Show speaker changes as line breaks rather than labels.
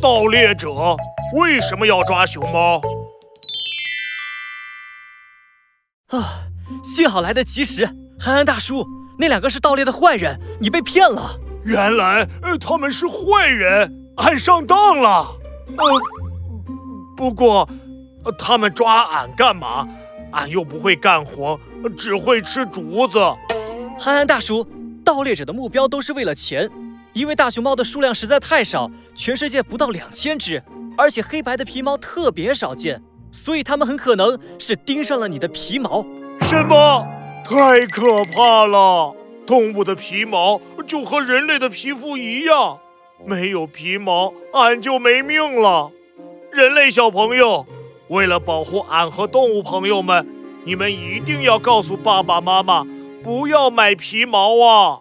盗猎者为什么要抓熊猫？
啊，幸好来得及时。憨憨大叔，那两个是盗猎的坏人，你被骗了。
原来他们是坏人，俺上当了。呃，不过他们抓俺干嘛？俺又不会干活，只会吃竹子。
憨憨大叔，盗猎者的目标都是为了钱，因为大熊猫的数量实在太少，全世界不到两千只，而且黑白的皮毛特别少见，所以它们很可能是盯上了你的皮毛。
什么？太可怕了！动物的皮毛就和人类的皮肤一样，没有皮毛俺就没命了。人类小朋友，为了保护俺和动物朋友们，你们一定要告诉爸爸妈妈，不要买皮毛啊！